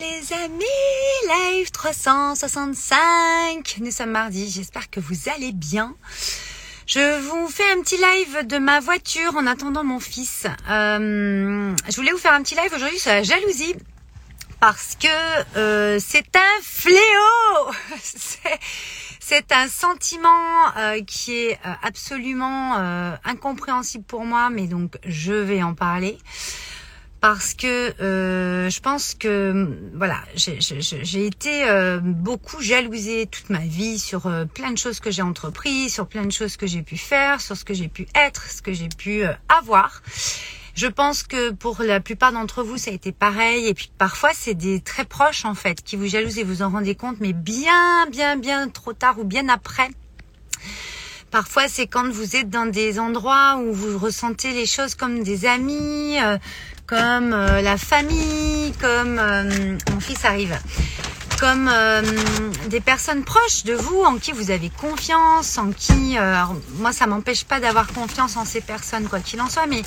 Les amis, live 365. Nous sommes mardi, j'espère que vous allez bien. Je vous fais un petit live de ma voiture en attendant mon fils. Euh, je voulais vous faire un petit live aujourd'hui sur la jalousie parce que euh, c'est un fléau. c'est un sentiment euh, qui est absolument incompréhensible pour moi, mais donc je vais en parler parce que euh, je pense que voilà, j'ai été euh, beaucoup jalousée toute ma vie sur euh, plein de choses que j'ai entrepris, sur plein de choses que j'ai pu faire, sur ce que j'ai pu être, ce que j'ai pu avoir. Je pense que pour la plupart d'entre vous, ça a été pareil. Et puis parfois, c'est des très proches en fait qui vous jalousent et vous en rendez compte, mais bien, bien, bien trop tard ou bien après. Parfois, c'est quand vous êtes dans des endroits où vous ressentez les choses comme des amis, comme euh, la famille, comme euh, mon fils arrive, comme euh, des personnes proches de vous en qui vous avez confiance, en qui, moi ça m'empêche pas d'avoir confiance en ces personnes quoi qu'il en soit, mais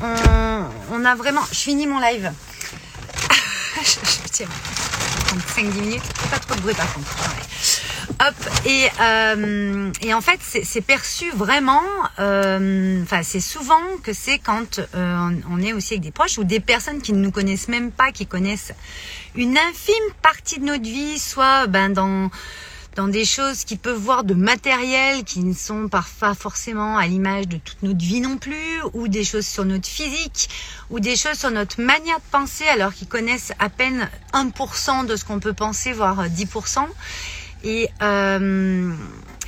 on, on a vraiment, je finis mon live. je, tiens, 5-10 minutes, pas trop de bruit par contre. Euh, et en fait, c'est perçu vraiment, euh, enfin, c'est souvent que c'est quand euh, on est aussi avec des proches ou des personnes qui ne nous connaissent même pas, qui connaissent une infime partie de notre vie, soit ben, dans dans des choses qui peuvent voir de matériel qui ne sont pas forcément à l'image de toute notre vie non plus, ou des choses sur notre physique, ou des choses sur notre manière de penser alors qu'ils connaissent à peine 1% de ce qu'on peut penser, voire 10%. Et, euh,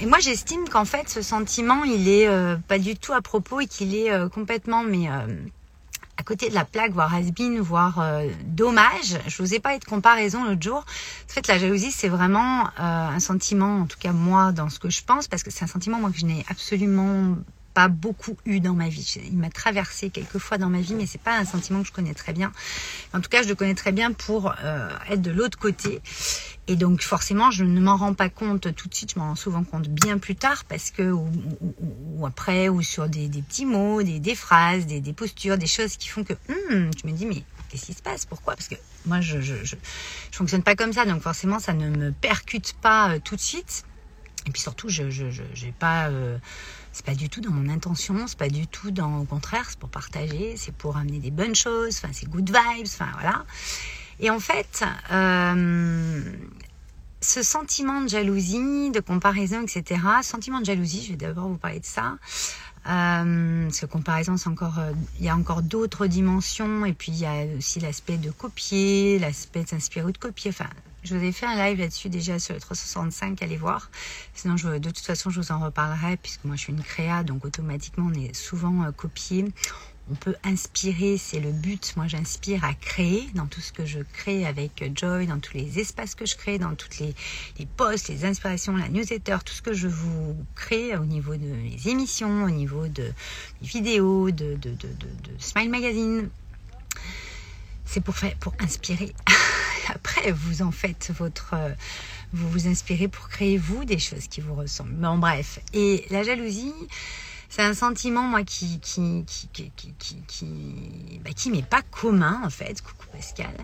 et moi, j'estime qu'en fait, ce sentiment, il est euh, pas du tout à propos et qu'il est euh, complètement, mais à côté de la plaque, voire has-been, voire dommage. Je vous ai pas de comparaison l'autre jour. En fait, la jalousie, c'est vraiment un sentiment, en tout cas moi, dans ce que je pense, parce que c'est un sentiment moi que je n'ai absolument pas beaucoup eu dans ma vie. Il m'a traversé quelques fois dans ma vie, mais c'est pas un sentiment que je connais très bien. En tout cas, je le connais très bien pour euh, être de l'autre côté. Et donc forcément, je ne m'en rends pas compte tout de suite. Je m'en rends souvent compte bien plus tard parce que ou, après ou sur des, petits mots, des, phrases, des, postures, des choses qui font que hum, tu me dis mais qu'est-ce qui se passe? Pourquoi? Parce que moi, je, je, je, fonctionne pas comme ça, donc forcément, ça ne me percute pas euh, tout de suite. Et puis surtout, je n'ai pas euh, c'est pas du tout dans mon intention, c'est pas du tout dans, au contraire, c'est pour partager, c'est pour amener des bonnes choses, enfin, c'est good vibes, enfin, voilà. Et en fait, euh, ce sentiment de jalousie, de comparaison, etc., sentiment de jalousie, je vais d'abord vous parler de ça. Euh, parce que comparaison, c'est encore, euh, il y a encore d'autres dimensions, et puis il y a aussi l'aspect de copier, l'aspect de s'inspirer ou de copier. Enfin, je vous ai fait un live là-dessus déjà sur le 365, allez voir. Sinon, je, de toute façon, je vous en reparlerai puisque moi, je suis une créa, donc automatiquement, on est souvent euh, copié. On peut inspirer, c'est le but. Moi, j'inspire à créer dans tout ce que je crée avec Joy, dans tous les espaces que je crée, dans toutes les, les posts, les inspirations, la newsletter, tout ce que je vous crée au niveau de mes émissions, au niveau de mes vidéos, de, de, de, de Smile Magazine. C'est pour faire, pour inspirer. après, vous en faites votre... Euh, vous vous inspirez pour créer vous des choses qui vous ressemblent. Mais en bref. Et la jalousie, c'est un sentiment, moi, qui, qui, qui, qui, qui, bah, qui m'est pas commun, en fait. Coucou Pascal.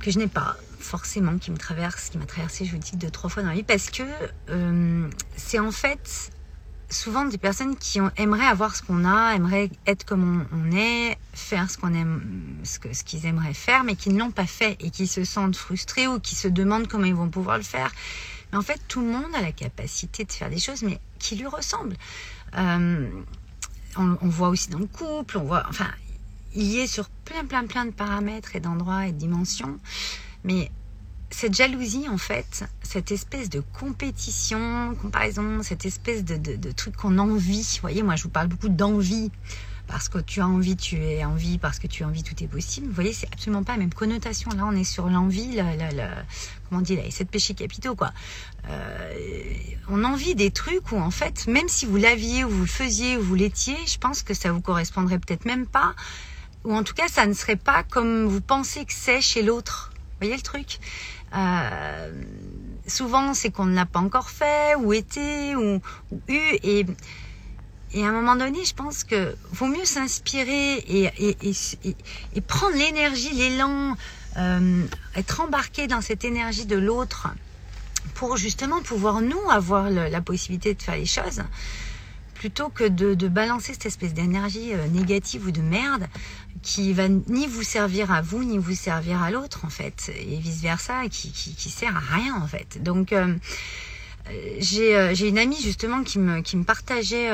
Que je n'ai pas forcément, qui me qui m'a traversé, je vous dis, deux, trois fois dans la vie. Parce que euh, c'est en fait souvent des personnes qui ont, aimeraient avoir ce qu'on a, aimeraient être comme on, est, faire ce qu'on aime, ce que ce qu'ils aimeraient faire, mais qui ne l'ont pas fait et qui se sentent frustrés ou qui se demandent comment ils vont pouvoir le faire. Mais en fait, tout le monde a la capacité de faire des choses, mais qui lui ressemblent. Euh, on, on, voit aussi dans le couple, on voit, enfin, il y est sur plein, plein, plein de paramètres et d'endroits et de dimensions. Mais cette jalousie, en fait, cette espèce de compétition, comparaison, cette espèce de, de, truc qu'on envie. Vous voyez, moi, je vous parle beaucoup d'envie. Parce que tu as envie, tu es envie, parce que tu as envie, tout est possible. Vous voyez, c'est absolument pas la même connotation. Là, on est sur l'envie, la, comment on dit, les sept péchés capitaux, quoi. Euh, on envie des trucs où, en fait, même si vous l'aviez, ou vous le faisiez, ou vous l'étiez, je pense que ça vous correspondrait peut-être même pas. Ou en tout cas, ça ne serait pas comme vous pensez que c'est chez l'autre. Voyez le truc? Euh, souvent, c'est qu'on ne l'a pas encore fait, ou été, ou, eu. Et, et à un moment donné, je pense que vaut mieux s'inspirer et, et, prendre l'énergie, l'élan, être embarqué dans cette énergie de l'autre pour justement pouvoir nous avoir la possibilité de faire les choses plutôt que de, balancer cette espèce d'énergie euh, négative ou de merde qui va ni vous servir à vous ni vous servir à l'autre en fait et vice versa qui, qui, sert à rien en fait. Donc euh, euh, j'ai une amie justement qui me, me partageait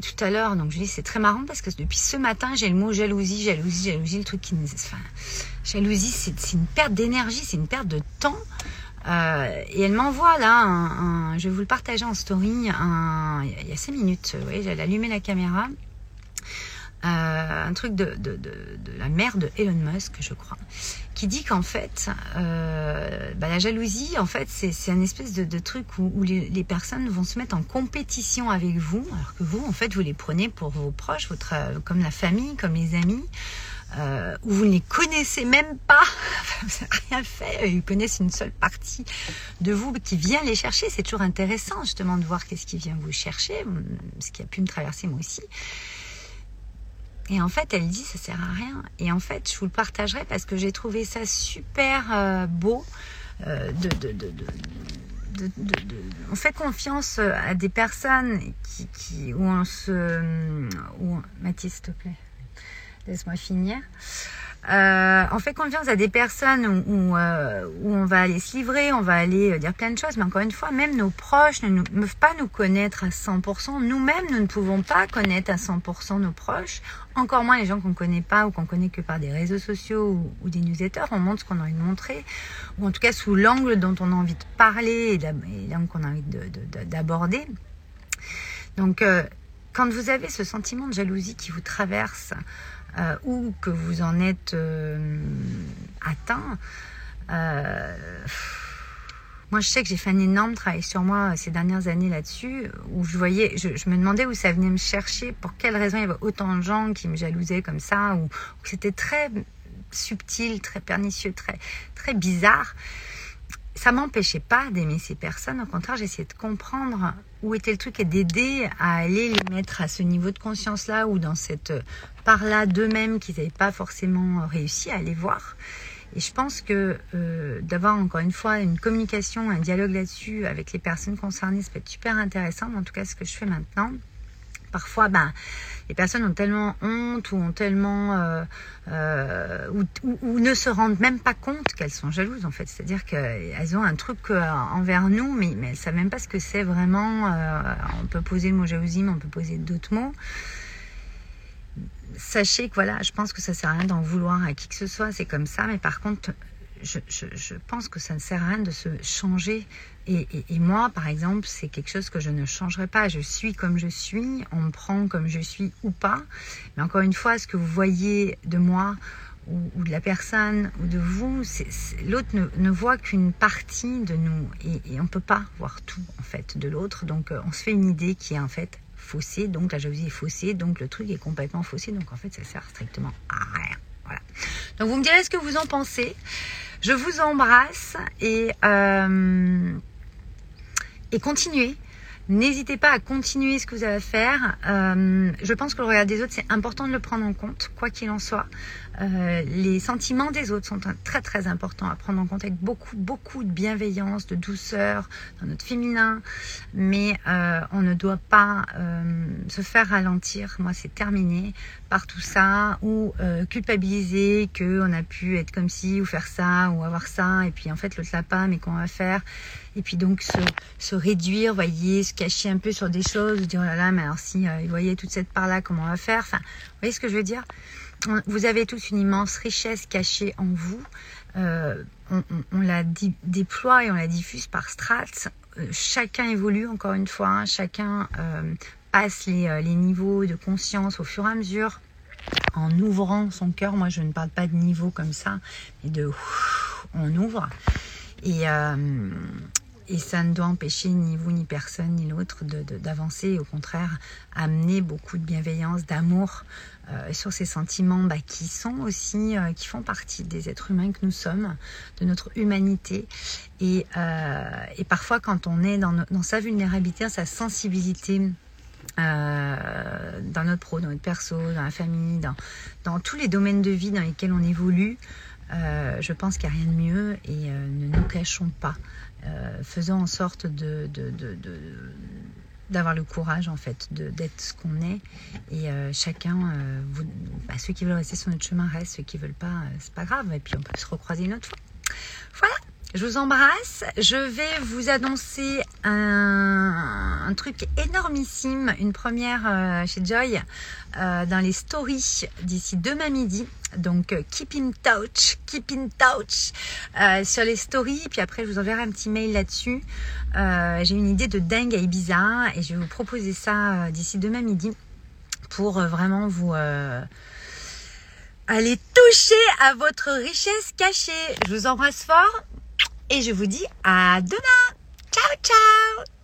tout à l'heure. Donc je dis c'est très marrant parce que depuis ce matin j'ai le mot jalousie jalousie jalousie le truc qui enfin, jalousie c'est une perte d'énergie c'est une perte de temps euh, et elle m'envoie là, je vais vous le partager en story, il y a 5 minutes, voyez, j'allais allumer la caméra. Euh, un truc de, la mère de Elon Musk, je crois, qui dit qu'en fait, euh, bah, la jalousie, en fait, c'est un espèce de, truc où, où les, les, personnes vont se mettre en compétition avec vous, alors que vous, en fait, vous les prenez pour vos proches, votre, comme la famille, comme les amis euh, où vous ne les connaissez même pas, vous n'avez rien fait, ils connaissent une seule partie de vous qui vient les chercher. C'est toujours intéressant justement de voir qu'est-ce qui vient vous chercher, ce qui a pu me traverser moi aussi. Et en fait, elle dit ça sert à rien. Et en fait, je vous le partagerai parce que j'ai trouvé ça super euh, beau euh, de, on fait confiance à des personnes qui, qui où on se, où, Mathis, s'il te plaît laisse-moi finir. Euh, on fait confiance à des personnes où, euh, où, on va aller se livrer, on va aller euh, dire plein de choses, mais encore une fois, même nos proches ne, peuvent pas nous connaître à 100%. Nous-mêmes, nous ne pouvons pas connaître à 100% nos proches, encore moins les gens qu'on ne connaît pas ou qu'on connaît que par des réseaux sociaux ou, des newsletters. On montre ce qu'on a envie de montrer, ou en tout cas sous l'angle dont on a envie de parler et l'angle qu'on a envie d'aborder. Donc, quand vous avez ce sentiment de jalousie qui vous traverse, euh, ou que vous en êtes euh, atteint, euh, moi je sais que j'ai fait un énorme travail sur moi ces dernières années là-dessus, où je voyais, je, me demandais où ça venait me chercher, pour quelles raisons il y avait autant de gens qui me jalousaient comme ça, ou, ou c'était très subtil, très pernicieux, très, très bizarre ça m'empêchait pas d'aimer ces personnes. Au contraire, j'essayais de comprendre où était le truc et d'aider à aller les mettre à ce niveau de conscience-là ou dans cette part-là d'eux-mêmes qu'ils n'avaient pas forcément réussi à aller voir? Et je pense que euh, d'avoir encore une fois une communication, un dialogue là-dessus avec les personnes concernées, ça peut être super intéressant. En tout cas, ce que je fais maintenant, parfois, ben, les personnes ont tellement honte ou ont tellement euh, euh, ou, ne se rendent même pas compte qu'elles sont jalouses en fait. C'est-à-dire qu'elles ont un truc euh, envers nous, mais, mais elles savent même pas ce que c'est vraiment. on peut poser le mot jalousie, mais on peut poser d'autres mots. Sachez que voilà, je pense que ça sert à rien d'en vouloir à qui que ce soit, c'est comme ça. Mais par contre, je, pense que ça ne sert à rien de se changer. Et, moi, par exemple, c'est quelque chose que je ne changerai pas. Je suis comme je suis, on me prend comme je suis ou pas. Mais encore une fois, ce que vous voyez de moi ou, de la personne ou de vous, l'autre ne, voit qu'une partie de nous. Et, on ne peut pas voir tout, en fait, de l'autre. Donc, euh, on se fait une idée qui est en fait faussée. Donc, la jalousie est faussée. Donc, le truc est complètement faussé. Donc, en fait, ça sert strictement à rien. Voilà. Donc, vous me direz ce que vous en pensez. Je vous embrasse et, euh, et continuez. N'hésitez pas à continuer ce que vous avez à faire. Euh, je pense que le regard des autres, c'est important de le prendre en compte, quoi qu'il en soit. Euh, les sentiments des autres sont très très importants à prendre en compte avec beaucoup beaucoup de bienveillance, de douceur dans notre féminin, mais euh, on ne doit pas euh, se faire ralentir. Moi, c'est terminé par tout ça ou culpabiliser que on a pu être comme ci ou faire ça ou avoir ça et puis en fait l'autre l'a pas, mais qu'on va faire. Et puis donc se, se réduire, voyez, se cacher un peu sur des choses, dire oh là là, mais alors si, vous voyez toute cette part là, comment on va faire? Enfin, vous voyez ce que je veux dire? Vous avez tous une immense richesse cachée en vous. Euh, on, la déploie et on la diffuse par strates. Euh, chacun évolue encore une fois, hein. chacun euh, passe les, niveaux de conscience au fur et à mesure en ouvrant son cœur. Moi, je ne parle pas de niveau comme ça, mais de on ouvre. Et, et ça ne doit empêcher ni vous, ni personne, ni l'autre d'avancer. Au contraire, amener beaucoup de bienveillance, d'amour euh, sur ces sentiments bah, qui sont aussi, euh, qui font partie des êtres humains que nous sommes, de notre humanité. Et, euh, parfois, quand on est dans, dans sa vulnérabilité, sa sensibilité, dans notre pro, dans notre perso, dans la famille, dans, dans tous les domaines de vie dans lesquels on évolue, je pense qu'il n'y a rien de mieux et ne nous cachons pas. faisons en sorte d'avoir le courage en fait d'être ce qu'on est et chacun bah, ceux qui veulent rester sur notre chemin restent ceux qui veulent pas c'est pas grave et puis on peut se recroiser une autre fois voilà je vous embrasse. Je vais vous annoncer un, truc énormissime, une première euh, chez Joy euh, dans les stories d'ici demain midi. Donc euh, keep in touch, keep in touch sur les stories. Puis après, je vous enverrai un petit mail là-dessus. J'ai une idée de dingue à Ibiza et je vais vous proposer ça d'ici demain midi pour vraiment vous aller toucher à votre richesse cachée. Je vous embrasse fort et je vous dis à demain. Ciao, ciao